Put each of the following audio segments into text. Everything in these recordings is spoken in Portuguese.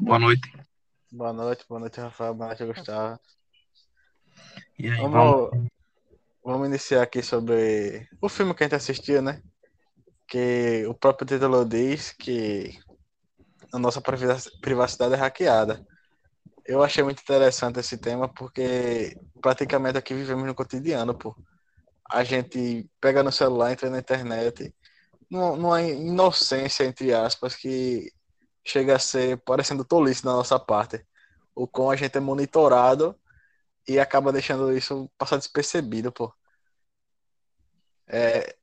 Boa noite. Boa noite, boa noite, Rafael. Boa noite, Gustavo. E aí, Vamos, vamos. vamos iniciar aqui sobre o filme que a gente assistiu, né? Que o próprio título diz que a nossa priva- privacidade é hackeada. Eu achei muito interessante esse tema porque praticamente aqui vivemos no cotidiano, pô. A gente pega no celular, entra na internet, numa inocência, entre aspas, que chega a ser parecendo tolice da nossa parte. O quão a gente é monitorado e acaba deixando isso passar despercebido, pô. É,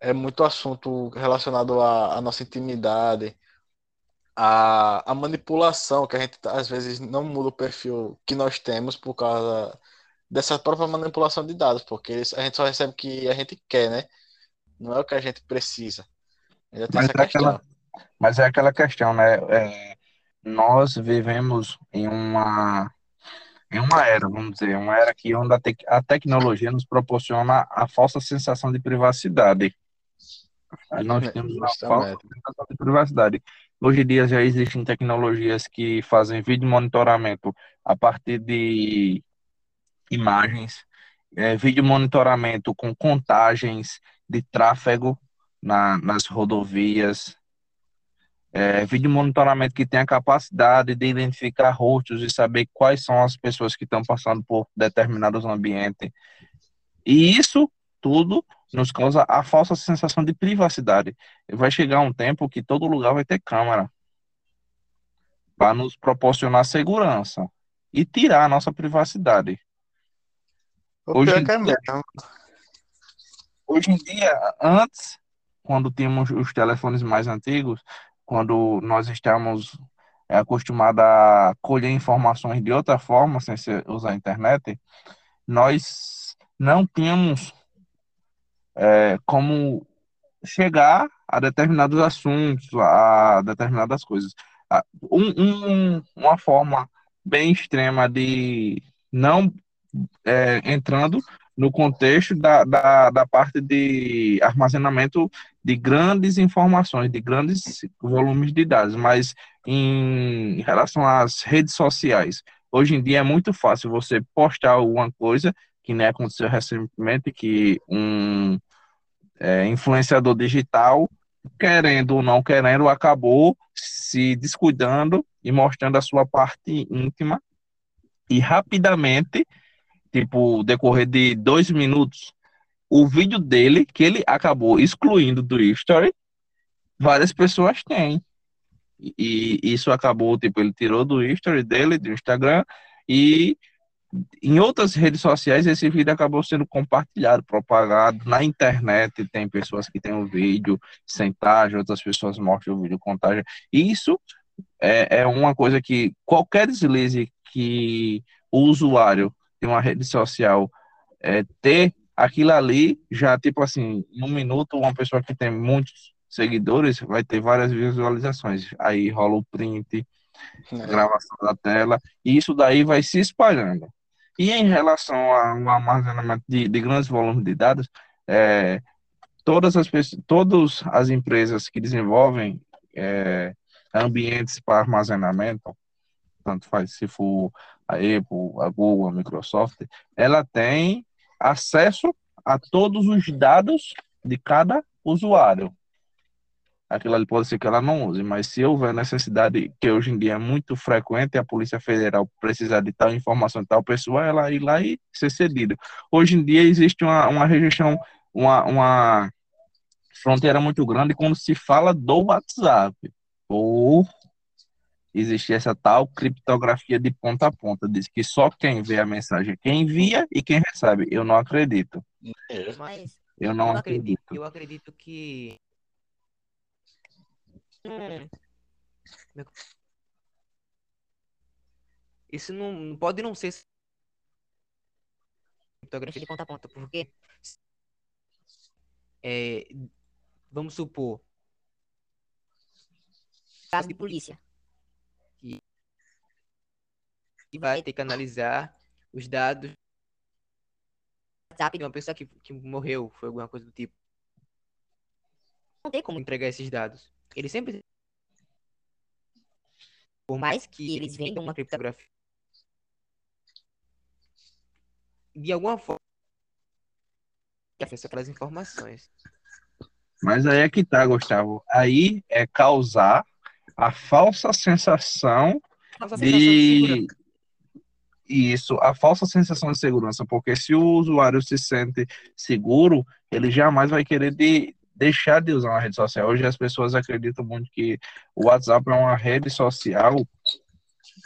é muito assunto relacionado à, à nossa intimidade, à, à manipulação, que a gente às vezes não muda o perfil que nós temos por causa dessa própria manipulação de dados, porque a gente só recebe o que a gente quer, né? Não é o que a gente precisa. Ainda tem Mas essa é aquela, questão. Mas é aquela questão, né? É, nós vivemos em uma, em uma era, vamos dizer, uma era que onde a, tec- a tecnologia nos proporciona a falsa sensação de privacidade. Aí Nós temos uma falsa sensação de privacidade. Hoje em dia já existem tecnologias que fazem vídeo monitoramento a partir de imagens, é, vídeo monitoramento com contagens de tráfego na, nas rodovias, é, vídeo monitoramento que tem a capacidade de identificar rostos e saber quais são as pessoas que estão passando por determinados ambientes. E isso tudo nos causa a falsa sensação de privacidade. Vai chegar um tempo que todo lugar vai ter câmera para nos proporcionar segurança e tirar a nossa privacidade. O Hoje em é dia, hoje em dia, antes, quando tínhamos os telefones mais antigos, quando nós estávamos é, acostumados a colher informações de outra forma, sem usar a internet, nós não tínhamos é, como chegar a determinados assuntos, a determinadas coisas. Um, um- uma forma bem extrema de não é, entrando no contexto da, da, da parte de armazenamento de grandes informações, de grandes volumes de dados, mas em relação às redes sociais, hoje em dia é muito fácil você postar alguma coisa, que nem aconteceu recentemente, que um é, influenciador digital, querendo ou não querendo, acabou se descuidando e mostrando a sua parte íntima e rapidamente, tipo, decorrer de dois minutos, o vídeo dele, que ele acabou excluindo do History, várias pessoas têm. E isso acabou, tipo, ele tirou do History dele, do Instagram, e em outras redes sociais esse vídeo acabou sendo compartilhado, propagado na internet. Tem pessoas que têm o vídeo sem outras pessoas mostram o vídeo. E isso é, é uma coisa que qualquer deslize que o usuário de uma rede social é, ter aquilo ali, já tipo assim, em um minuto, uma pessoa que tem muitos seguidores vai ter várias visualizações. Aí rola o print, né? gravação da tela, e isso daí vai se espalhando. E em relação ao armazenamento de, de grandes volumes de dados, é, todas as todas as empresas que desenvolvem é, ambientes para armazenamento, tanto faz se for a Apple, a Google, a Microsoft, ela tem acesso a todos os dados de cada usuário. Aquilo ali pode ser que ela não use, mas se houver necessidade, que hoje em dia é muito frequente, a Polícia Federal precisar de tal informação de tal pessoa, ela ir lá e ser cedida. Hoje em dia existe uma, uma rejeição, uma, uma fronteira muito grande quando se fala do WhatsApp. Ou existe essa tal criptografia de ponta a ponta, diz que só quem vê a mensagem é quem envia e quem recebe. Eu não acredito. Mas Eu não eu acredito, acredito. eu acredito que. Hum, é Isso não não pode não ser criptografia de ponta a ponta, porque é, vamos supor caso de polícia que que vai ter que analisar os dados WhatsApp de uma pessoa que, que morreu, foi alguma coisa do tipo. Não tem como entregar esses dados. Ele sempre Por mais que eles vendam uma criptografia, de alguma forma, acesso aquelas informações. Mas aí é que tá, Gustavo. Aí é causar a falsa sensação Nossa sensação de segurança. isso, a falsa sensação de segurança, porque se o usuário se sente seguro, ele jamais vai querer de, deixar de usar uma rede social. Hoje as pessoas acreditam muito que o WhatsApp é uma rede social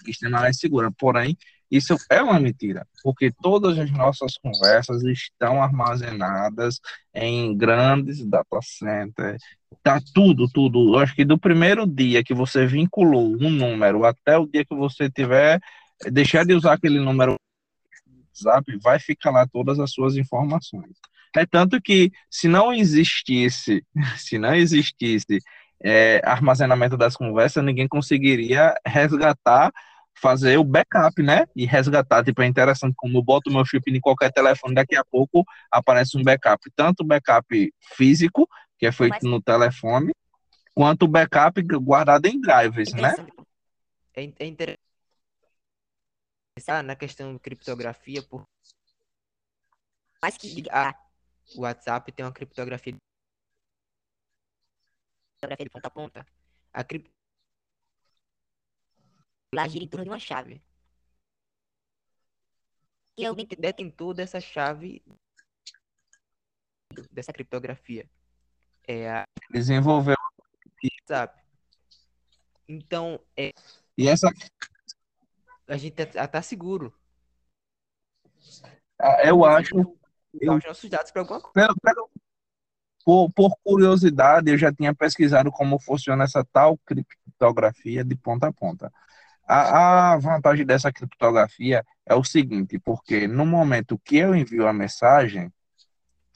extremamente segura, porém, isso é uma mentira, porque todas as nossas conversas estão armazenadas em grandes data centers, tá tudo, tudo. Eu acho que do primeiro dia que você vinculou um número até o dia que você tiver deixar de usar aquele número WhatsApp, vai ficar lá todas as suas informações. É tanto que se não existisse, se não existisse é, armazenamento das conversas, ninguém conseguiria resgatar, fazer o backup, né? E resgatar, tipo, é interessante como eu boto meu chip em qualquer telefone, daqui a pouco aparece um backup, tanto o backup físico, que é feito no telefone, quanto o backup guardado em drives, né? Interessante. É, in- é interessante pensar na questão de criptografia, por mais que ah, o WhatsApp tem uma criptografia de criptografia de ponta a ponta, a criptografia gira em torno de uma chave. E alguém te- detentor dessa chave dessa criptografia é a Desenvolveu. WhatsApp. Então, é, E essa, a gente tá, tá seguro. eu acho, Usar os nossos dados para alguma coisa. por, por curiosidade, eu já tinha pesquisado como funciona essa tal criptografia de ponta a ponta. A, a vantagem dessa criptografia é o seguinte, porque no momento que eu envio a mensagem,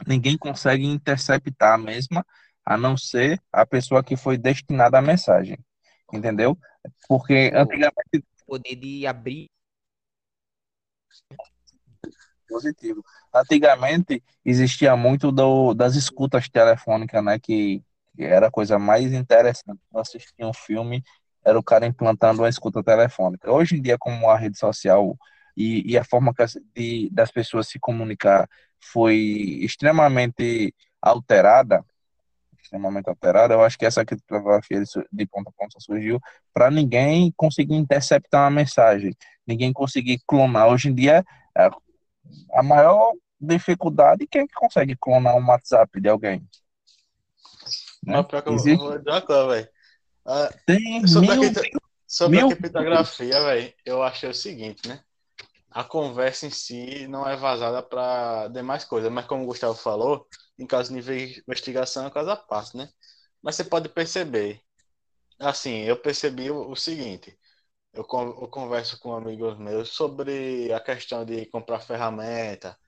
ninguém consegue interceptar a mesma, a não ser a pessoa que foi destinada à mensagem. Entendeu? Porque antigamente poder de abrir positivo. Antigamente existia muito do, das escutas telefônicas, né? Que, que era a coisa mais interessante. Eu assistia um filme, era o cara implantando uma escuta telefônica. Hoje em dia, como a rede social e, e a forma de, das pessoas se comunicar foi extremamente alterada, extremamente alterada, eu acho que essa criptografia de ponta a ponta surgiu para ninguém conseguir interceptar uma mensagem, ninguém conseguir clonar. Hoje em dia, a- a maior dificuldade, quem é que consegue clonar um WhatsApp de alguém? Né? Que eu Existe- vou velho. Ah, Tem Sobre, mil, a, cripto- sobre a mil- criptografia, velho, eu achei o seguinte, né? A conversa em si não é vazada para demais coisas, mas como o Gustavo falou, em caso de inve- investigação é caso à parte, né? Mas você pode perceber, assim, eu percebi o, seguinte, eu, eu converso com amigos meus sobre a questão de comprar ferramenta,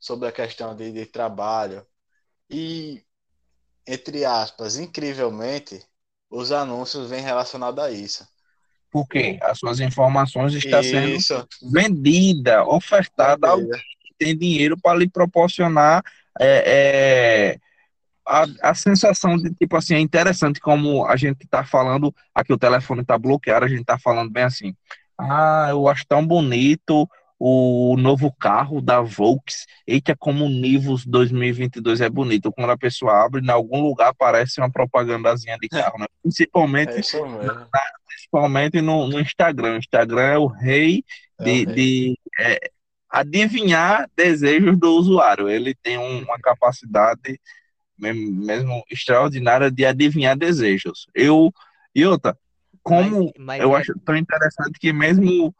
sobre a questão de, de trabalho, e, entre aspas, incrivelmente, os anúncios vêm relacionados a isso. Porque as suas informações estão sendo vendida, ofertada a alguém que tem dinheiro para lhe proporcionar é, é, a, a sensação de, tipo assim, é interessante como a gente está falando, aqui o telefone está bloqueado, a gente está falando bem assim, ah, eu acho tão bonito o novo carro da Volks, eita, como o Nivus 2022 é bonito, quando a pessoa abre, em algum lugar aparece uma propagandazinha de carro, né? Principalmente É mesmo. principalmente no, no Instagram. O Instagram é o rei É de, o rei. de, é, adivinhar desejos do usuário. Ele tem um- uma capacidade mesmo, mesmo extraordinária de adivinhar desejos. Eu, e outra, como Mas- mas eu é- acho tão interessante que mesmo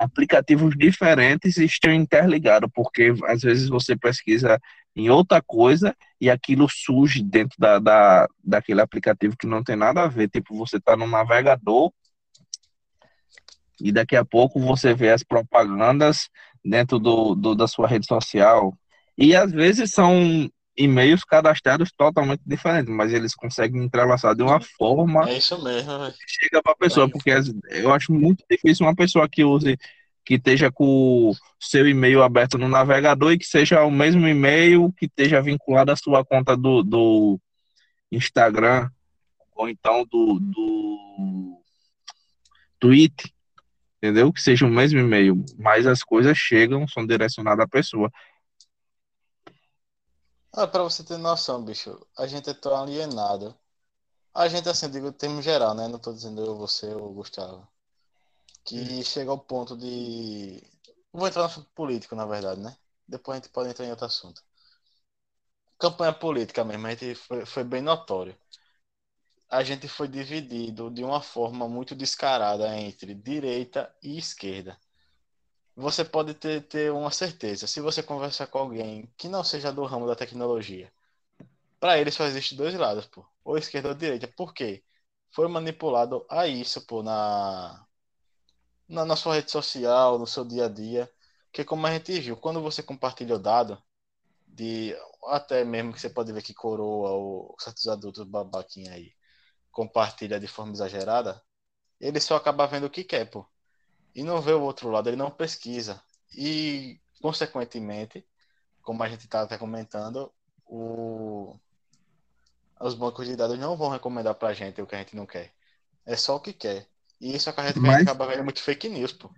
aplicativos diferentes estão interligados, porque às vezes você pesquisa em outra coisa e aquilo surge dentro da, da, daquele aplicativo que não tem nada a ver. Tipo, você está no navegador e daqui a pouco você vê as propagandas dentro do, do, da sua rede social. E às vezes são e-mails cadastrados totalmente diferentes, mas eles conseguem entrelaçar de uma forma É isso mesmo, que chega para a pessoa, Bem. porque eu acho muito difícil uma pessoa que use, que esteja com o seu e-mail aberto no navegador e que seja o mesmo e-mail que esteja vinculado à sua conta do, do Instagram ou então do, do tweet, entendeu? Que seja o mesmo e-mail, mas as coisas chegam, são direcionadas à pessoa. Ah, pra você ter noção, bicho, a gente é tão alienado. A gente, assim, digo em termos geral, né? Não tô dizendo eu, você ou Gustavo. Que chega ao ponto de. Vou entrar no assunto político, na verdade, né? Depois a gente pode entrar em outro assunto. Campanha política mesmo, a gente foi, foi bem notório. A gente foi dividido de uma forma muito descarada entre direita e esquerda você pode ter, ter uma certeza. Se você conversar com alguém que não seja do ramo da tecnologia, para ele só existe dois lados, pô. Ou esquerda ou direita. Por quê? Foi manipulado a isso, pô, na, na, na sua rede social, no seu dia a dia. Que como a gente viu, quando você compartilha o dado, de até mesmo que você pode ver que coroa ou certos adultos babaquinha aí compartilha de forma exagerada, ele só acaba vendo o que quer, pô e não vê o outro lado, ele não pesquisa. E, consequentemente, como a gente está até comentando, o... os bancos de dados não vão recomendar para a gente o que a gente não quer. É só o que quer. E isso acarreta que Mas... a gente acaba vendo muito fake news, pô.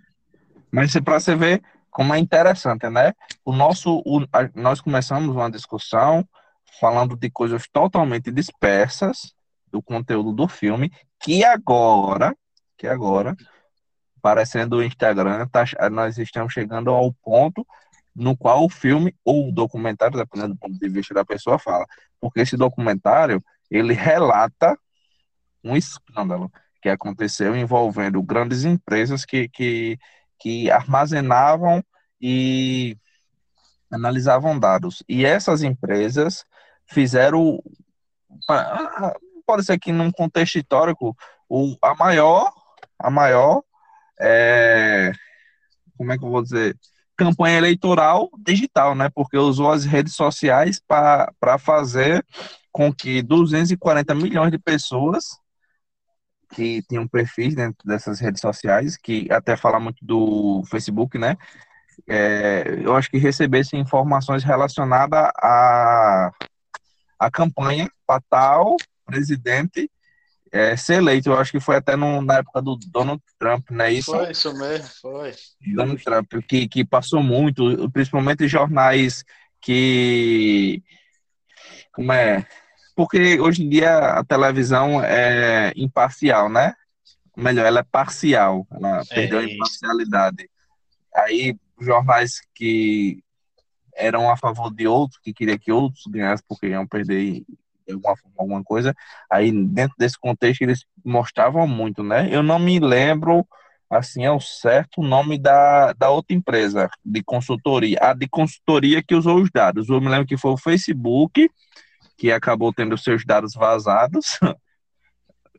Mas para você ver como é interessante, né? O nosso, o, a, nós começamos uma discussão falando de coisas totalmente dispersas do conteúdo do filme, que agora, que agora parecendo o Instagram, tá, nós estamos chegando ao ponto no qual o filme ou o documentário, dependendo do ponto de vista da pessoa, fala. Porque esse documentário, ele relata um escândalo que aconteceu envolvendo grandes empresas que, que, que armazenavam e analisavam dados. E essas empresas fizeram, pode ser que num contexto histórico, o, a maior, a maior é, como é que eu vou dizer, campanha eleitoral digital, né? Porque usou as redes sociais para fazer com que 240 milhões de pessoas que tinham perfis dentro dessas redes sociais, que até fala muito do Facebook, né? É, eu acho que recebessem informações relacionadas à, à campanha para tal presidente é, ser eleito. Eu acho que foi até no, na época do Donald Trump, não é isso? Foi isso mesmo, foi. Donald Trump, que, que passou muito, principalmente jornais que. Como é? Porque hoje em dia a televisão é imparcial, né? Melhor, ela é parcial, ela é perdeu a imparcialidade. Aí, jornais que eram a favor de outros, que queria que outros ganhassem porque iam perder alguma forma, alguma coisa. Aí, dentro desse contexto, eles mostravam muito, né? Eu não me lembro, assim, é o certo o nome da, da outra empresa de consultoria. A de consultoria que usou os dados. Eu me lembro que foi o Facebook, que acabou tendo seus dados vazados.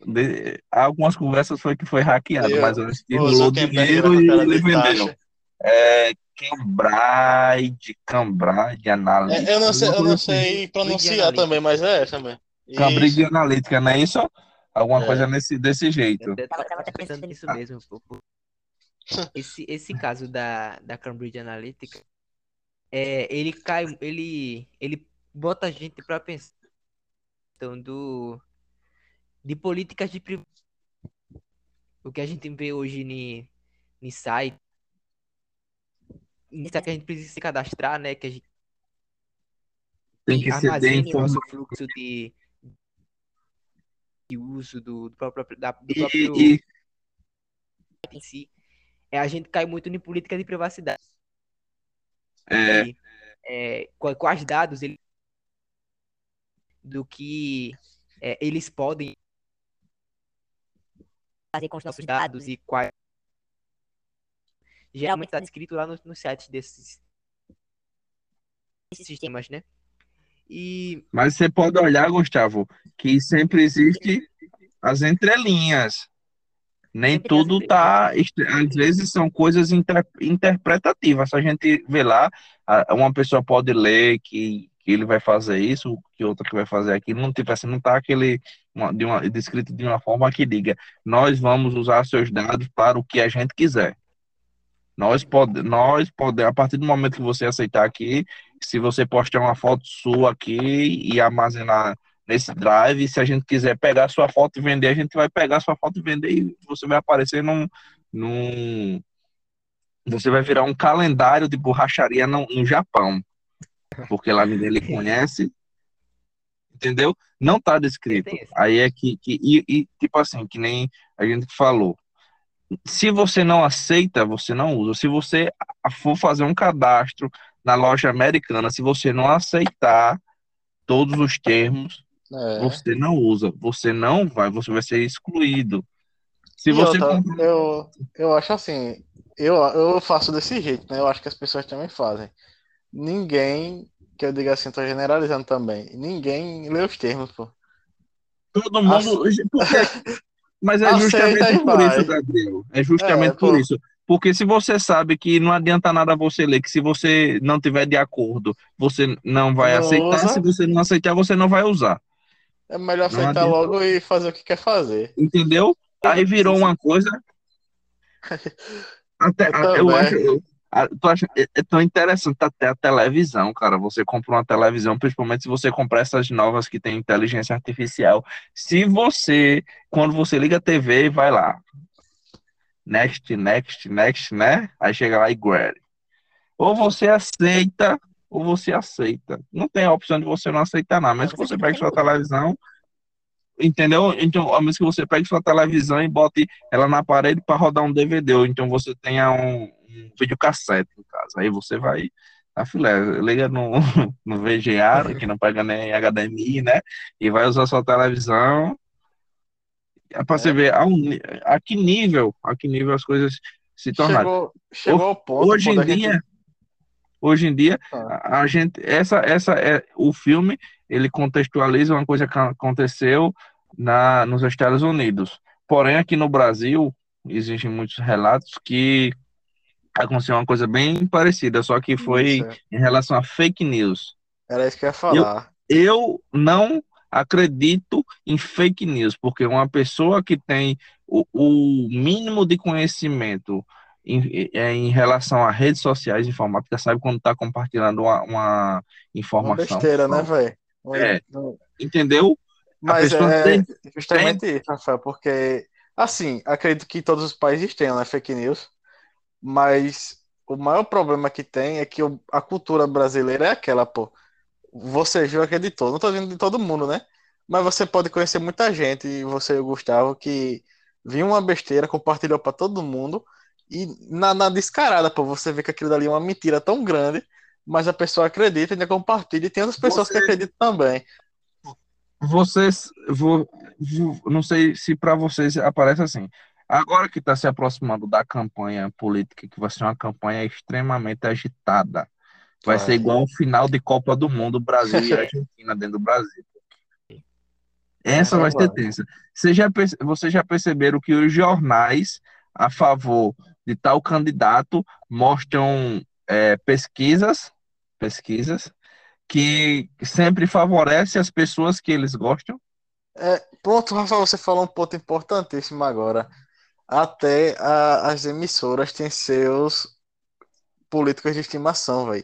De, algumas conversas foi que foi hackeado, eu, mas ele rolou dinheiro e ele vendeu. É, Cambridge, Cambridge Analytica. É, eu não sei, eu não sei pronunciar também, mas é essa mesmo. Cambridge Analytica, não é isso? Alguma é. coisa nesse, desse jeito. Eu tava até pensando nisso mesmo. Esse, esse caso da, da Cambridge Analytica, é, ele cai, ele, ele bota a gente para pensar então, do, de políticas de o que a gente vê hoje em site Insta que a gente precisa se cadastrar, né? Que a gente tem que armazene o nosso fluxo de, de uso do, do próprio, da, do próprio e, e... em si. É, a gente cai muito em política de privacidade. É. E, é, quais dados ele, do que é, eles podem fazer com os nossos dados e quais geralmente está descrito lá no, no site desses, desses sistemas, né? E... Mas você pode olhar, Gustavo, que sempre existe as entrelinhas. Nem sempre tudo tá. Às vezes são coisas inter, interpretativas. A gente vê lá, uma pessoa pode ler que, que ele vai fazer isso, que outra que vai fazer aquilo. Não, tipo assim, não tá aquele uma, de uma, descrito de uma forma que diga nós vamos usar seus dados para o que a gente quiser. Nós podemos, nós pode, a partir do momento que você aceitar aqui, se você postar uma foto sua aqui e armazenar nesse drive. Se a gente quiser pegar sua foto e vender, a gente vai pegar sua foto e vender e você vai aparecer num, num você vai virar um calendário de borracharia no, no Japão. Porque lá ninguém lhe conhece. Entendeu? Não tá descrito. Aí é que. que e, e, tipo assim, que nem a gente falou. Se você não aceita, você não usa. Se você for fazer um cadastro na loja americana, se você não aceitar todos os termos, é. você não usa. Você não vai, você vai ser excluído. Se e você outra, eu, eu acho assim, eu, eu faço desse jeito, né? Eu acho que as pessoas também fazem. Ninguém, que eu diga assim, tô generalizando também, ninguém lê os termos, pô. Todo mundo. Mas é justamente por isso, Gabriel. É justamente é, por isso. Porque se você sabe que não adianta nada você ler, que se você não tiver de acordo, você não vai não aceitar, usa. se você não aceitar, você não vai usar. É melhor aceitar logo e fazer o que quer fazer. Entendeu? Aí virou uma coisa. Até, eu, eu acho. Eu, tu acha, é, é tão interessante até a televisão, cara. Você compra uma televisão, principalmente se você comprar essas novas que tem inteligência artificial. Se você, quando você liga a TV, vai lá. Next, next, next, né? Aí chega lá e grab. Ou você aceita, ou você aceita. Não tem a opção de você não aceitar nada. Mas se você pega sua televisão, entendeu? Então, a menos que você pegue sua televisão e bote ela na parede para rodar um DVD, ou então você tenha um, um videocassete em casa. Aí você vai a filé, liga no, no VGA, que não pega nem HDMI, né? E vai usar sua televisão. É para é. você ver a, um, a, que nível, a que nível as coisas se tornaram. Chegou, chegou ao ponto. Hoje em dia, gente... hoje em dia, ah. a, a, gente, essa, essa é o filme, ele contextualiza uma coisa que aconteceu na, nos Estados Unidos. Porém, aqui no Brasil, existem muitos relatos que aconteceu uma coisa bem parecida, só que foi isso. em relação a fake news. Era isso que eu ia falar. Eu, eu não acredito em fake news, porque uma pessoa que tem o, o mínimo de conhecimento em, em, relação a redes sociais informática sabe quando está compartilhando uma, uma informação. Uma besteira, né, velho? É, entendeu? Mas é tem, justamente tem... isso, Rafael, porque, assim, acredito que todos os países tenham né, fake news, mas o maior problema que tem é que a cultura brasileira é aquela, pô. Você viu acreditou, não tô dizendo de todo mundo, né? Mas você pode conhecer muita gente, e você e o Gustavo, que viu uma besteira, compartilhou para todo mundo, e na, na descarada, pô, você vê que aquilo dali é uma mentira tão grande mas a pessoa acredita, ainda compartilha, e tem outras pessoas Você... que acreditam também. Vocês, vou, vou, não sei se para vocês aparece assim. Agora que está se aproximando da campanha política, que vai ser uma campanha extremamente agitada, vai ser igual o final de Copa do Mundo, Brasil e Argentina dentro do Brasil. Essa vai ser tensa. Vocês já, vocês já perceberam que os jornais a favor de tal candidato mostram é, pesquisas, pesquisas que sempre favorece as pessoas que eles gostam. É, pronto, Rafael, você falou um ponto importantíssimo agora. Até a, as emissoras têm seus políticos de estimação, velho.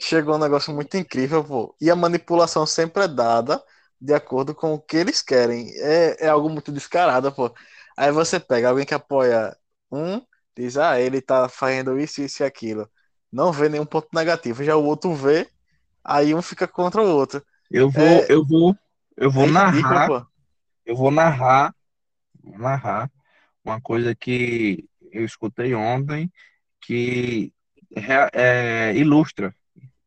Chegou um negócio muito incrível, pô. E a manipulação sempre é dada de acordo com o que eles querem. É, é algo muito descarado, pô. Aí você pega alguém que apoia um, diz, ah, ele tá fazendo isso, isso e aquilo não vê nenhum ponto negativo. Já o outro vê, aí um fica contra o outro. Eu vou, é... eu vou, eu vou é narrar. Ridículo, eu vou narrar, vou narrar uma coisa que eu escutei ontem que é, ilustra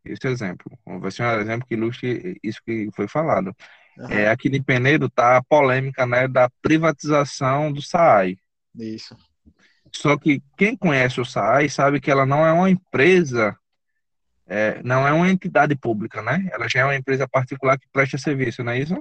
esse exemplo. Vai ser um exemplo que ilustre isso que foi falado. Uhum. É, aqui em Penedo tá a polêmica né, da privatização do SAAI. Isso. Só que quem conhece o SAAI sabe que ela não é uma empresa, é, não é uma entidade pública, né? Ela já é uma empresa particular que presta serviço, não é isso?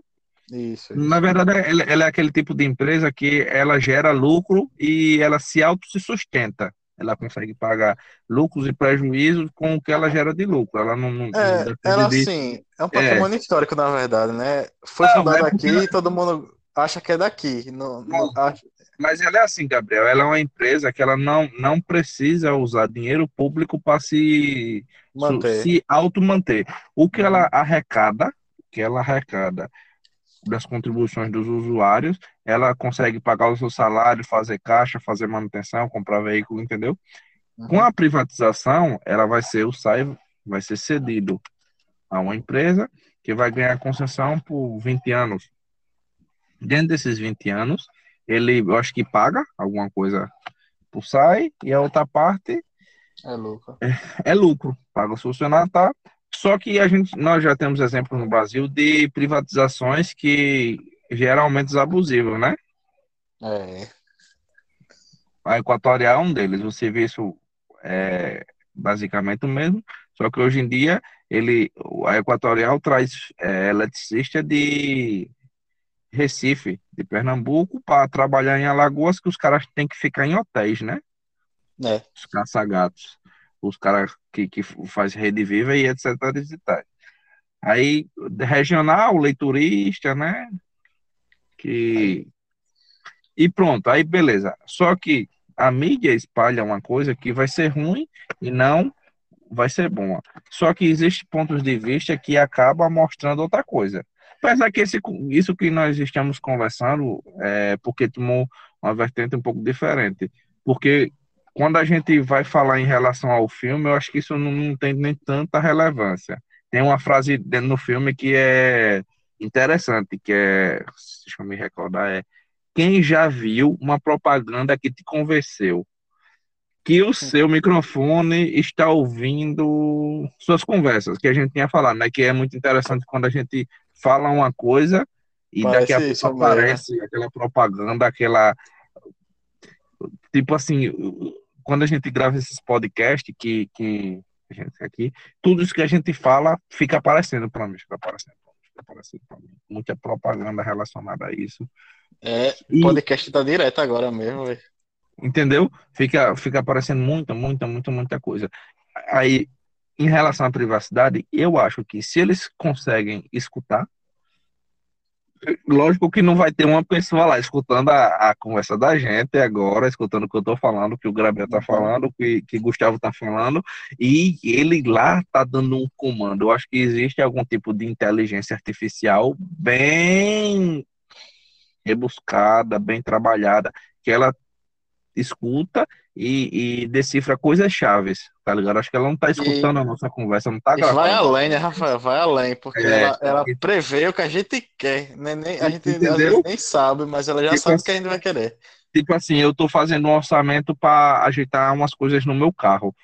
Isso. isso. Na verdade, ela, ela, é aquele tipo de empresa que ela gera lucro e ela se auto se sustenta. Ela consegue pagar lucros e prejuízos com o que ela gera de lucro. Ela não. não é, não ela de... sim, é um patrimônio é. histórico, na verdade, né? Foi não, fundado é aqui e todo mundo acha que é daqui. Não, não, acha, mas ela é assim, Gabriel. Ela é uma empresa que ela não, não precisa usar dinheiro público para se, manter. se auto-manter. O que ela arrecada, que ela arrecada das contribuições dos usuários, ela consegue pagar o seu salário, fazer caixa, fazer manutenção, comprar veículo, entendeu? Com a privatização, ela vai ser o SAI vai ser cedido a uma empresa que vai ganhar concessão por 20 anos. Dentro desses 20 anos, ele, eu acho que paga alguma coisa por SAI e a outra parte É lucro. é, é lucro, paga o funcionário, tá? Só que a gente, nós já temos exemplos no Brasil de privatizações que geralmente abusivas, né? É. A Equatorial é um deles. O serviço é basicamente o mesmo, só que hoje em dia ele, a Equatorial traz é, eletricista de Recife, de Pernambuco, para trabalhar em Alagoas, que os caras têm que ficar em hotéis, né? É. Os caça-gatos, os caras que, que faz rede viva e etc. E tal. Aí, regional, leiturista, né? Que... E pronto, aí beleza. Só que a mídia espalha uma coisa que vai ser ruim e não vai ser boa. Só que existem pontos de vista que acabam mostrando outra coisa. Apesar que esse, isso que nós estamos conversando é porque tomou uma vertente um pouco diferente. Porque quando a gente vai falar em relação ao filme, eu acho que isso não, tem nem tanta relevância. Tem uma frase dentro do filme que é interessante, que é, deixa eu me recordar, é quem já viu uma propaganda que te convenceu que o seu microfone está ouvindo suas conversas, que a gente tinha falado, né? Que é muito interessante quando a gente fala uma coisa e Parece daqui a pouco mesmo. aparece aquela propaganda, aquela tipo assim, quando a gente grava esses podcasts que, que a gente aqui, tudo isso que a gente fala fica aparecendo para mim, fica aparecendo, aparecendo para mim. Muita propaganda relacionada a isso. É, o podcast tá direto agora mesmo. Entendeu? Fica, fica aparecendo muita, muita, muita, muita coisa. Aí, em relação à privacidade, eu acho que se eles conseguem escutar, lógico que não vai ter uma pessoa lá escutando a, a conversa da gente agora, escutando o que eu tô falando, o que o Gabriel tá falando, o que, que o Gustavo tá falando, e ele lá tá dando um comando. Eu acho que existe algum tipo de inteligência artificial bem rebuscada, bem trabalhada, que ela escuta e, e decifra coisas chaves, tá ligado? Acho que ela não tá escutando a nossa conversa, não tá E vai gravando. além, né, Rafael? Vai além, porque É. ela, ela prevê o que a gente quer, né? Nem, a gente nem sabe, mas ela já Tipo sabe o assim- que a gente vai querer. Tipo assim, eu tô fazendo um orçamento para ajeitar umas coisas no meu carro.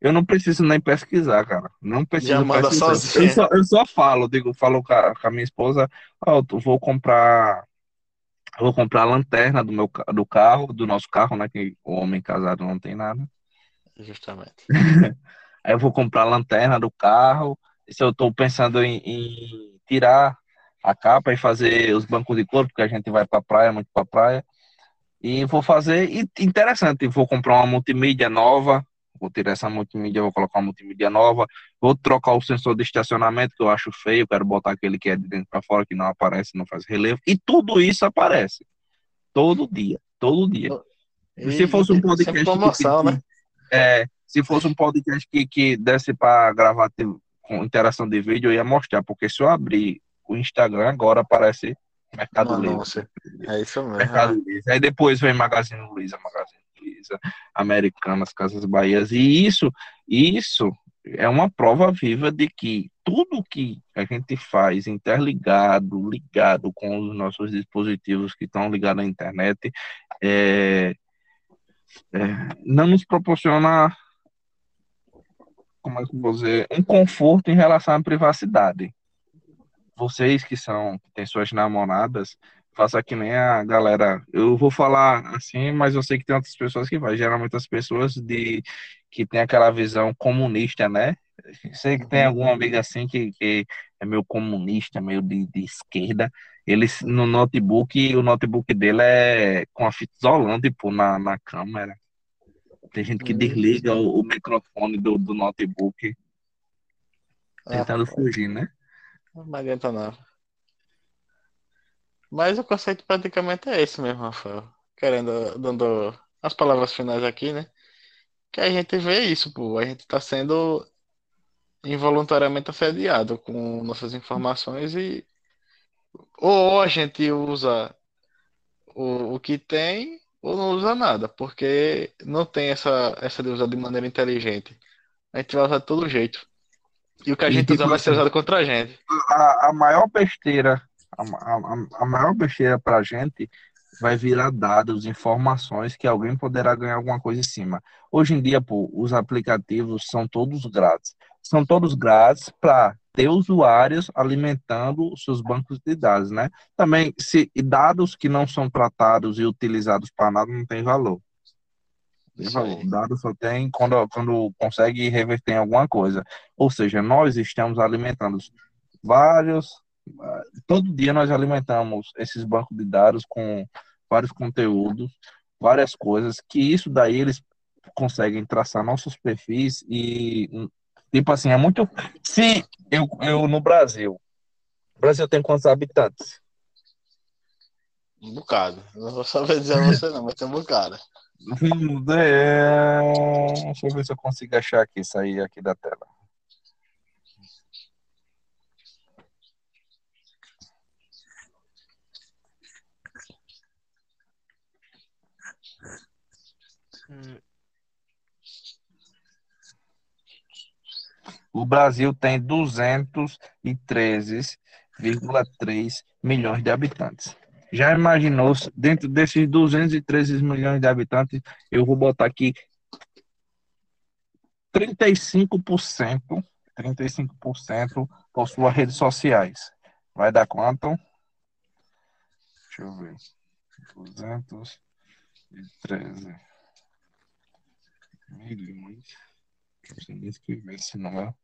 Eu não preciso nem pesquisar, cara. Não preciso Já manda pesquisar. Eu só, eu só falo, digo, falo com a, com a minha esposa, ó, eu vou comprar vou comprar a lanterna do meu do carro, do nosso carro, né, que o homem casado não tem nada. Justamente. Aí eu vou comprar a lanterna do carro. Se eu estou pensando em, em tirar a capa e fazer os bancos de couro, porque a gente vai para praia, muito para praia. E vou fazer, e interessante, vou comprar uma multimídia nova, vou tirar essa multimídia, vou colocar uma multimídia nova, vou trocar o sensor de estacionamento, que eu acho feio, quero botar aquele que é de dentro para fora, que não aparece, não faz relevo. E tudo isso aparece. Todo dia, todo dia. Se fosse um E- podcast promoção, que- né? É, se fosse um podcast que, que desse para gravar com interação de vídeo, eu ia mostrar, porque se eu abrir o Instagram agora aparece Mercado Um Livre. É isso mesmo. Mercado Livre. Aí depois vem Magazine Luiza, Magazine Americanas, Casas Bahias. E isso, isso é uma prova viva de que tudo que a gente faz interligado, ligado com os nossos dispositivos que estão ligados à internet, é, é, não nos proporciona, como é que vou dizer, um conforto em relação à privacidade. Vocês que são, que têm suas namoradas, faça que nem a galera. Eu vou falar assim, mas eu sei que tem outras pessoas que vai. Geralmente as pessoas de que tem aquela visão comunista, né? Sei que tem alguma amiga assim que, que é meio comunista, meio de, de esquerda. Eles no notebook, o notebook dele é com a fita isolante, pô, na, na câmera. Tem gente que Hum. desliga o, o microfone do, do notebook tentando fugir, né? não adianta não. Mas o conceito praticamente é esse mesmo, Rafael. Querendo, dando as palavras finais aqui, né? Que a gente vê isso, pô. A gente tá sendo involuntariamente assediado com nossas informações e ou a gente usa o, o que tem, ou não usa nada, porque não tem essa, essa de usar de maneira inteligente. A gente vai usar de todo jeito. E o que a E, gente tipo usar vai ser assim, usado contra a gente. a, a maior besteira, a, a, a maior besteira pra gente vai virar dados, informações que alguém poderá ganhar alguma coisa em cima. Hoje em dia, pô, os aplicativos são todos grátis. São todos grátis para ter usuários alimentando os seus bancos de dados, né? Também, se dados que não são tratados e utilizados para nada não tem valor. Tem Isso valor. aí. Dado só tem quando, quando consegue reverter em alguma coisa. Ou seja, nós estamos alimentando vários. Todo dia nós alimentamos esses bancos de dados com vários conteúdos, várias coisas, que isso daí eles conseguem traçar nossos perfis e, tipo assim, é muito. Se eu, eu no Brasil, o Brasil tem quantos habitantes? Um bocado. Não vou saber dizer a você não, mas tem um bocado. É, Deixa eu ver se eu consigo achar aqui, sair aqui da tela. O Brasil tem 213,3 milhões de habitantes. Já imaginou, dentro desses 213 milhões de habitantes, eu vou botar aqui 35%, 35% possuem redes sociais. Vai dar quanto? Deixa eu ver. 213 milhões. Não sei nem escrever esse número.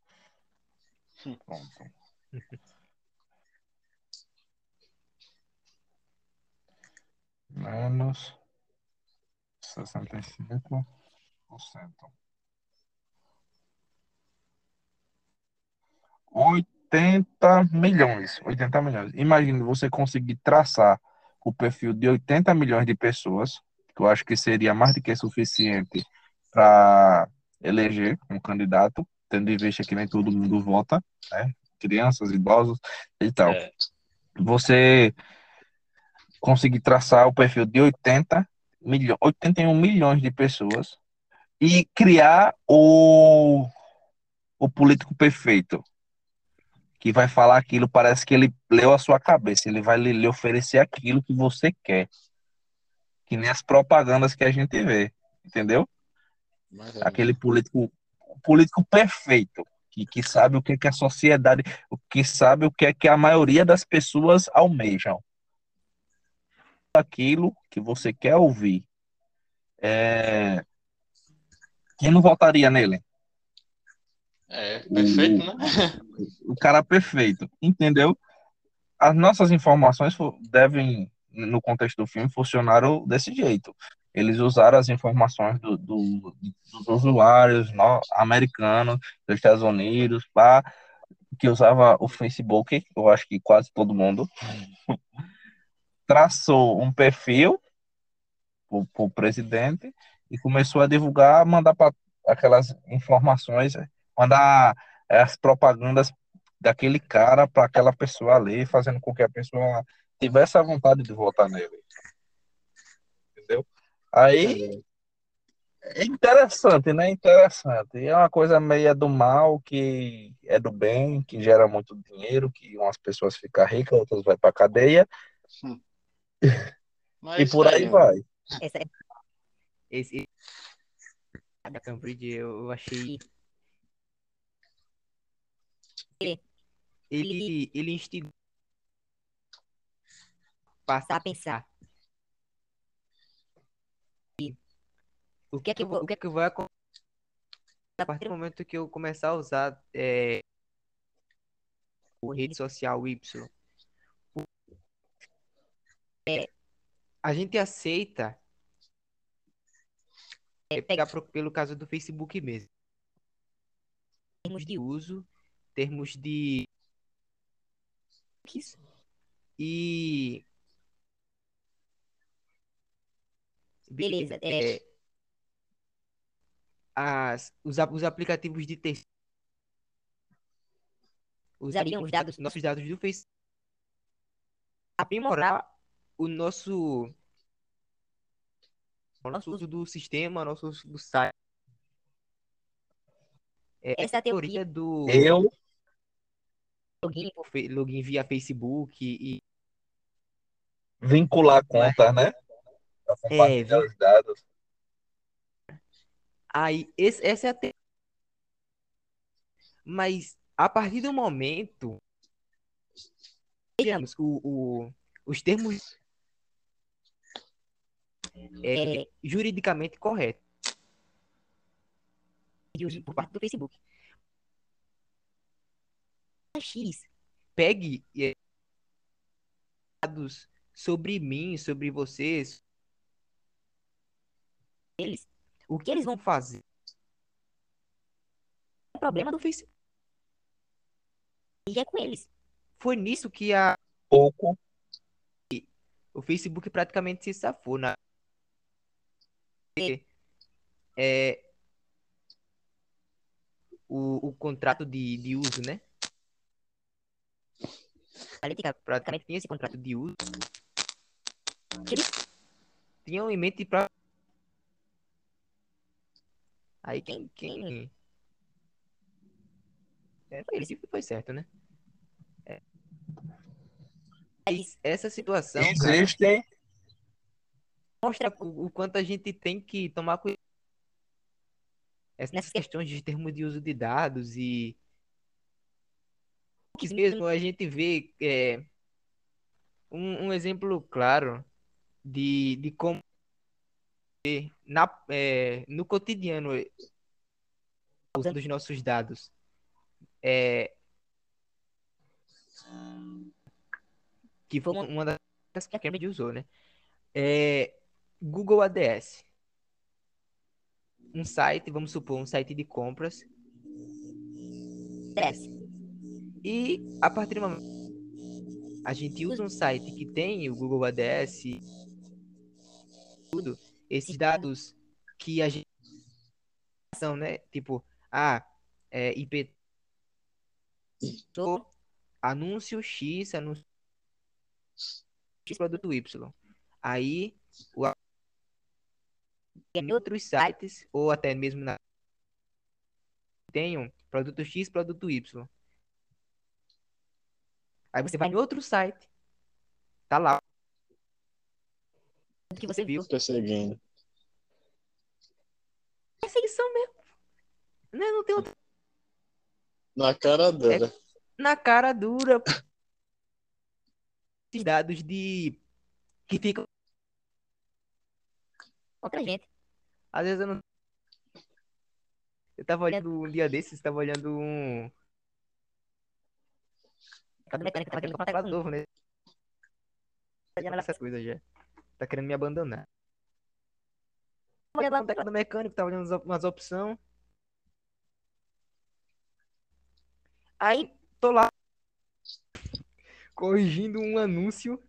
Pronto. Menos 65%. Oitenta milhões. 80 milhões. Imagine você conseguir traçar o perfil de 80 milhões de pessoas, que eu acho que seria mais do que suficiente para eleger um candidato, tendo em vista que nem todo mundo vota, né? Crianças, idosos e tal. É. Você conseguir traçar o perfil de 80 milhões, 81 milhões de pessoas e criar o, o político perfeito que vai falar aquilo, parece que ele leu a sua cabeça, ele vai lhe, lhe oferecer aquilo que você quer. Que nem as propagandas que a gente vê, entendeu? Mas é, Aquele político, político perfeito, que, que sabe o que, que a sociedade, o que sabe o que é que a maioria das pessoas almejam. Aquilo que você quer ouvir. É... Quem não votaria nele? é perfeito, né? o cara perfeito, entendeu? As nossas informações fo- devem, no contexto do filme, funcionaram desse jeito. Eles usaram as informações do, do- dos usuários no- americanos, dos Estados Unidos, pá, que usava o Facebook, eu acho que quase todo mundo, traçou um perfil para o presidente e começou a divulgar, mandar para aquelas informações, mandar as propagandas daquele cara para aquela pessoa ler, fazendo com que a pessoa tivesse a vontade de votar nele. Aí é interessante, né? Interessante. É uma coisa meia do mal que é do bem, que gera muito dinheiro, que umas pessoas ficam ricas, outras vai para cadeia Mas e por aí é, vai. essa, esse da Cambridge eu, eu achei ele ele instigou passar a pensar o que é que o que é que vai acontecer a partir do momento que eu começar a usar é, o rede social Y? É, a gente aceita é, pegar pro- pelo caso do Facebook mesmo. Termos de uso, termos de e beleza, é, as, os, os aplicativos de texto. Usariam os dados, nossos dados do Facebook aprimorar o nosso o nosso uso do sistema, nosso uso do site. É, essa é a teoria. do Eu, login, login via Facebook e vincular a conta, né? Pra compartilhar vin- os dados. Aí esse- essa é a teoria. Mas a partir do momento digamos, o, o- os termos é, juridicamente corretos por parte do Facebook. X pegue é, dados sobre mim, sobre vocês, eles, o que eles vão fazer? É problema do Facebook. E é com eles. Foi nisso que a, Pouco. o Facebook praticamente se safou na é, o, o contrato de, de uso, né? A Letica praticamente tinha esse contrato de uso eles tinham em mente para aí quem quem é, foi ele que foi certo, né? É. Mas essa situação cara, Existem, mostra o, o quanto a gente tem que tomar cuidado nessas questões de termos de uso de dados e que mesmo a gente vê é, um, um exemplo claro de, de como na, é, no cotidiano é, usando os nossos dados é, que foi uma, das que a Cambridge usou, né? É, Google ADS. Um site, vamos supor, um site de compras. E a partir do momento a gente usa um site que tem o Google ADS, tudo, esses dados que a gente são, né? Tipo, ah, é, IP anúncio X, anúncio X produto Y. Aí o em outros sites ou até mesmo na tenham produto X, produto Y. Aí você vai em outro site, tá lá o que você viu. Perseguindo. Perseguição mesmo. Né? Não tem outra. Na cara dura. Na cara dura. Esses dados de. que ficam. Outra gente. Às vezes eu não. Eu tava olhando um dia desses, tava olhando um. Cada mecânico tava querendo comprar um novo, né? Essas coisas já. Tá querendo me abandonar. Lá no teclado mecânico, tava olhando umas- opções. Aí, tô lá. Corrigindo um anúncio.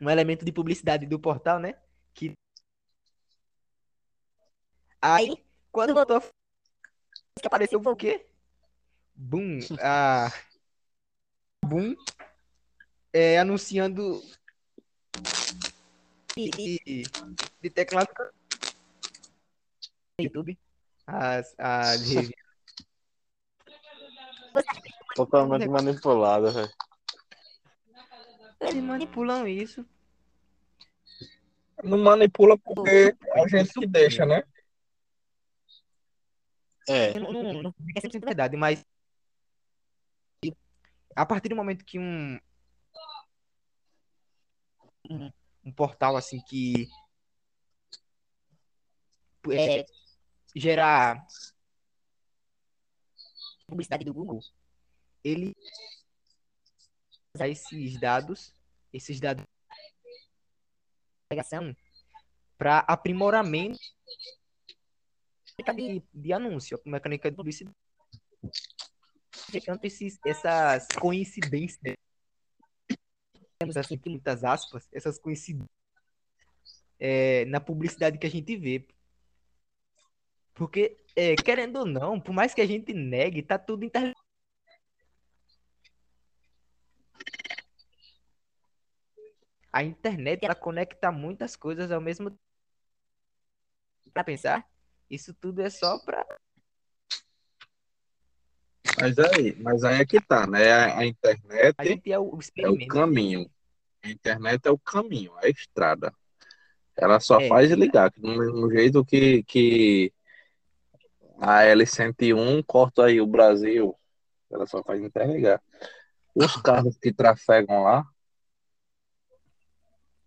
Um elemento de publicidade do portal, né? Que. Aí, quando voltou, que apareceu o quê? Boom. Ah. Boom. É, anunciando. De, de teclado. YouTube. As, as reviews. Totalmente manipulado, velho. Eles manipulam isso. não manipula porque a gente que deixa, né? É, Não, não, não é 100% verdade, mas a partir do momento que um um, portal assim que é, gerar publicidade do Google, ele usar esses dados, esses dados para aprimoramento de, de anúncio, mecânica de publicidade. Tanto esses, essas coincidências, temos muitas aspas, essas coincidências é, na publicidade que a gente vê. Porque, é, querendo ou não, por mais que a gente negue, tá tudo interligado. a internet ela conecta muitas coisas ao mesmo tempo. Pra pensar, isso tudo é só pra. Mas aí, mas aí é que tá, né? A, a internet A é o é o caminho. A internet é o caminho, a estrada. Ela só É. faz ligar, do mesmo jeito que, que a L101 corta aí o Brasil, ela só faz interligar. Os carros que trafegam lá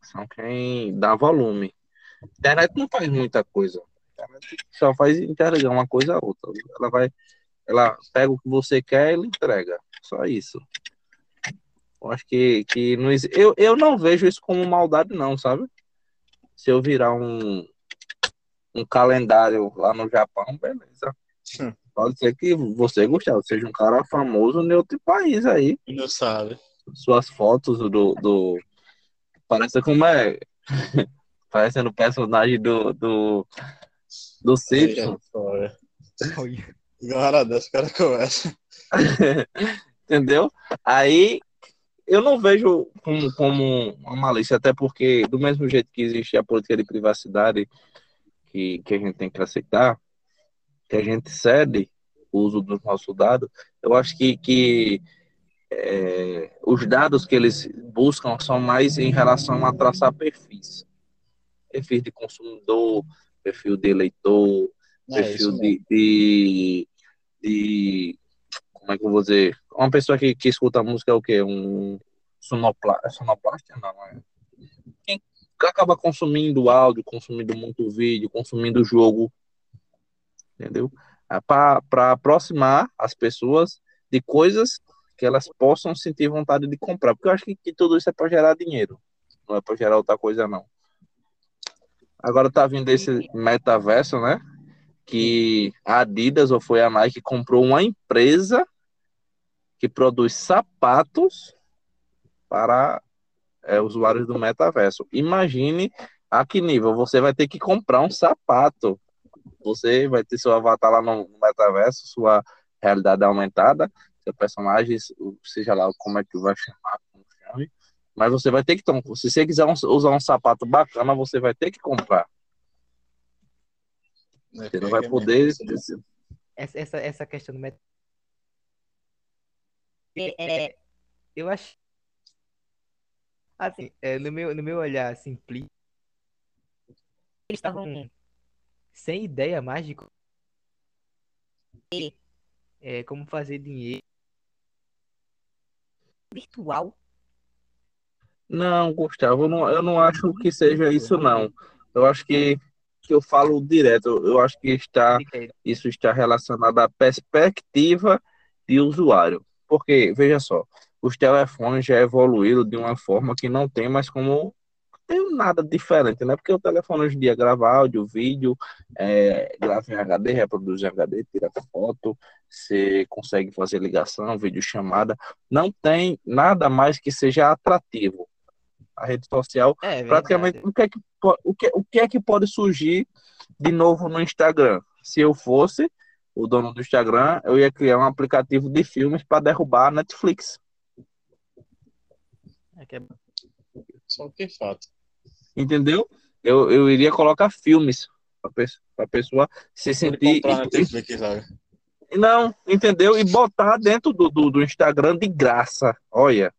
são quem dá volume. A internet não faz muita coisa. A internet só faz interligar uma coisa a outra. Ela vai, ela pega o que você quer e ele entrega. Só isso. Eu acho que, que não eu, eu não vejo isso como maldade, não, sabe? Se eu virar um, um calendário lá no Japão, beleza. Hum. Pode ser que você, Gustavo, seja um cara famoso em outro país aí. Não sabe. Suas fotos do. do... Parece como é. Parecendo o personagem do. do, do Simpson. Olha. Agora dessa cara conversa. Entendeu? Aí eu não vejo como, como uma malícia, até porque, do mesmo jeito que existe a política de privacidade que, que a gente tem que aceitar, que a gente cede o uso dos nossos dados, eu acho que, que é, os dados que eles buscam são mais em relação a traçar perfis. Perfil de consumidor, perfil de eleitor, É perfil de, de, de- Como é que eu vou dizer? Uma pessoa que, que escuta música é o quê? Um sonopla, é sonoplasta? Não, é. Quem acaba consumindo áudio, consumindo muito vídeo, consumindo jogo. Entendeu? Para aproximar as pessoas de coisas que elas possam sentir vontade de comprar. Porque eu acho que, que tudo isso é para gerar dinheiro. Não é para gerar outra coisa, não. Agora tá vindo esse metaverso, né? Que a Adidas ou foi a Nike comprou uma empresa que produz sapatos para é, usuários do metaverso. Imagine a que nível você vai ter que comprar um sapato. Você vai ter seu avatar lá no metaverso, sua realidade aumentada, seu personagem, seja lá como é que vai chamar. Mas você vai ter que tomar. Se você quiser usar um sapato bacana, você vai ter que comprar. Você não vai poder. Essa, essa, essa questão do met... É, é, eu acho. Assim, é, no meu, no meu olhar simples, eles estavam sem ideia mais de é, como fazer dinheiro virtual. Não, Gustavo, eu não, eu não acho que seja isso, não. Eu acho que, que eu falo direto. Eu acho que está, isso está relacionado à perspectiva de usuário. Porque, veja só, os telefones já evoluíram de uma forma que não tem mais como. Tem nada diferente, né? Porque o telefone hoje em dia grava áudio, vídeo, é, grava em HD, reproduz em HD, tira foto, você consegue fazer ligação, videochamada. Não tem nada mais que seja atrativo. A rede social É, praticamente o que, é que, o, que, o que é que pode surgir de novo no Instagram? Se eu fosse o dono do Instagram, eu ia criar um aplicativo de filmes para derrubar a Netflix. É que é- Só que fato. Entendeu? Eu, eu iria colocar filmes para a pessoa se sentir. Não, entendeu? E botar dentro do, do, do Instagram de graça. Olha,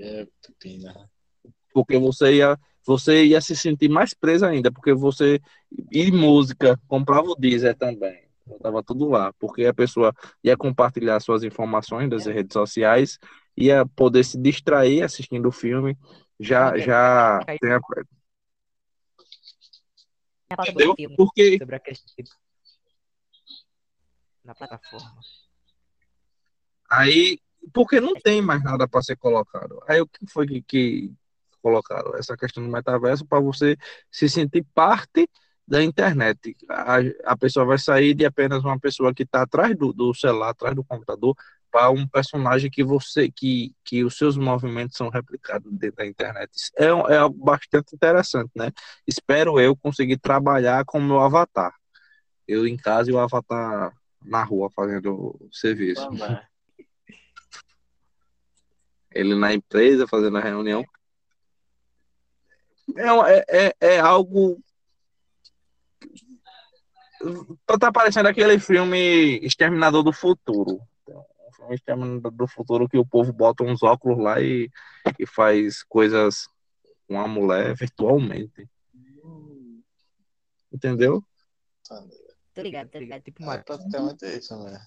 É porque você ia, você ia se sentir mais preso ainda, porque você. E música, comprava o Deezer também. Tava tudo lá, porque a pessoa ia compartilhar suas informações das redes sociais, ia poder se distrair assistindo o filme. Já, já tem a, entendeu? Porque sobre a questão na plataforma. aí, porque não tem mais nada para ser colocado. Aí o que foi que, que colocaram? Essa questão do metaverso para você se sentir parte da internet. A, a pessoa vai sair de apenas uma pessoa que está atrás do, do celular, atrás do computador, para um personagem que você que, que os seus movimentos são replicados dentro da internet. É, é bastante interessante, né? Espero eu conseguir trabalhar com o meu avatar. Eu em casa e o avatar na rua fazendo serviço. Também. Ele na empresa fazendo a reunião. É, é, é algo. Tá parecendo aquele filme Exterminador do Futuro. Um filme Exterminador do Futuro que o povo bota uns óculos lá e, e faz coisas com a mulher virtualmente. Entendeu? Tô ligado, tô ligado. Tipo, É uma... praticamente isso, né?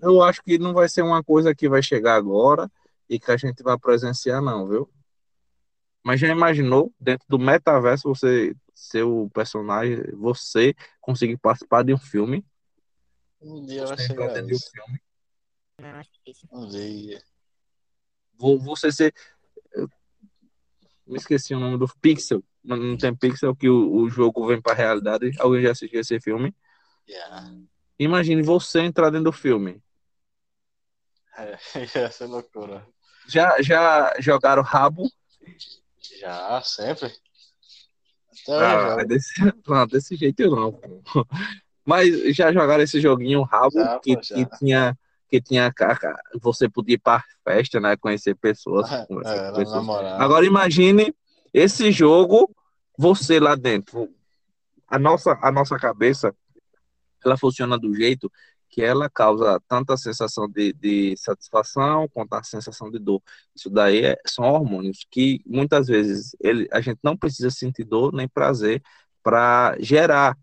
Eu acho que não vai ser uma coisa que vai chegar agora e que a gente vai presenciar, não, viu? Mas já imaginou, dentro do metaverso, você ser o personagem, você conseguir participar de um filme? Um dia vai chegar dentro de um isso. filme. Um dia. Vo- Você ser. eu Me esqueci o nome do Pixel. Não não tem Pixel que o, o jogo vem para a realidade. Alguém já assistiu esse filme? Yeah. Imagine você entrar dentro do filme. É, ia ser loucura. Já, já jogaram rabo? Já, sempre. Ah, hoje, desse, não, desse jeito não. pô. Mas já jogaram esse joguinho rabo Já, que, pô, já. que tinha que tinha você podia ir para festa, né, conhecer pessoas, É, com era pessoas. Agora imagine esse jogo, você lá dentro. A nossa a nossa cabeça ela funciona do jeito que ela causa tanto a sensação de, de satisfação quanto a sensação de dor. Isso daí é- são hormônios que muitas vezes ele, a gente não precisa sentir dor nem prazer para gerar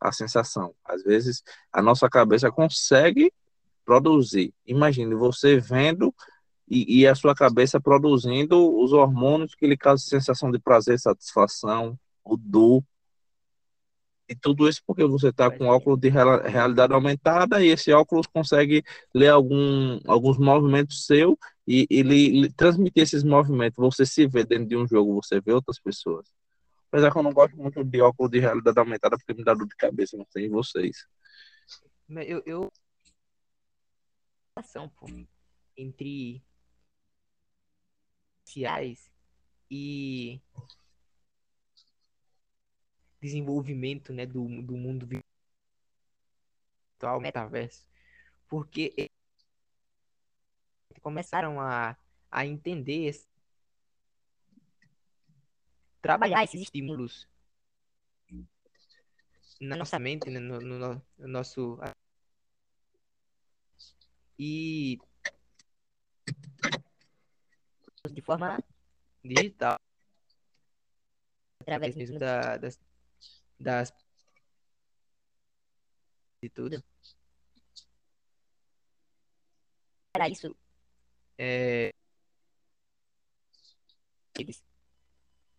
a sensação. Às vezes a nossa cabeça consegue produzir. Imagine você vendo e, e a sua cabeça produzindo os hormônios que lhe causam sensação de prazer, satisfação, o dor. E tudo isso porque você está com óculos de real- realidade aumentada e esse óculos consegue ler algum, alguns movimentos seu e ele lhe transmitir esses movimentos. Você se vê dentro de um jogo, você vê outras pessoas. Apesar que eu não gosto muito de óculos de realidade aumentada porque me dá dor de cabeça, não sei vocês. Eu, eu... pô, entre sociais e desenvolvimento, né, do, do mundo virtual, metaverso, porque começaram a, a entender, trabalhar esses estímulos na nossa mente, né, no, no no- no nosso e de forma digital. Através mesmo da, das, das de tudo para isso é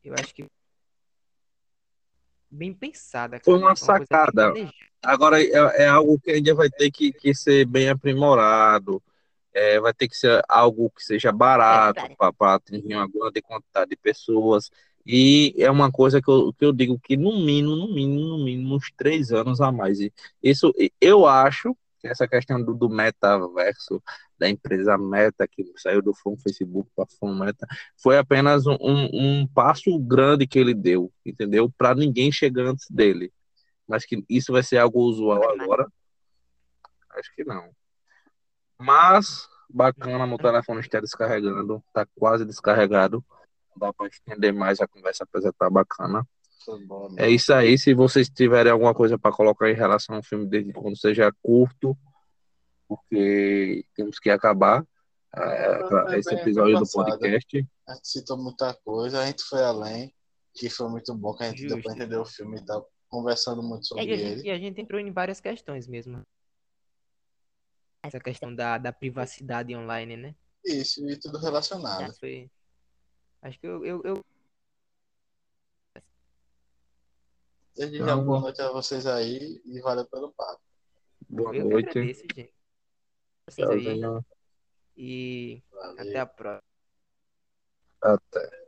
eu acho que bem pensada Foi cara, uma coisa bem sacada. Agora é, é algo que ainda vai ter que, que ser bem aprimorado, é, vai ter que ser algo que seja barato verdade. para atingir uma grande quantidade de pessoas. E é uma coisa que eu, que eu digo que no mínimo, no mínimo, no mínimo, uns três anos a mais. E isso eu acho que essa questão do, do metaverso, da empresa Meta, que saiu do From Facebook para From Meta, foi apenas um, um, passo grande que ele deu, entendeu? Para ninguém chegar antes dele. Mas que isso vai ser algo usual agora? Acho que não. Mas, bacana, meu telefone está descarregando, tá quase descarregado. Dá para estender mais a conversa, apesar de estar bacana. Bom, É isso aí. Se vocês tiverem alguma coisa para colocar em relação ao filme desde quando seja curto, porque temos que acabar é, Foi esse episódio do podcast. A gente citou muita coisa, a gente foi além, que foi muito bom, que a gente deu Justo. entender o filme e tal, conversando muito E sobre gente, ele. e a gente entrou em várias questões mesmo. Essa questão da, da privacidade online, né? Isso, e tudo relacionado. Que foi. Acho que eu, eu, eu- Desde já, Então, boa noite a vocês aí e valeu pelo papo. Boa eu que noite. agradeço, gente. Vocês aí. Tchauzinho. E Valeu. até a próxima. Até.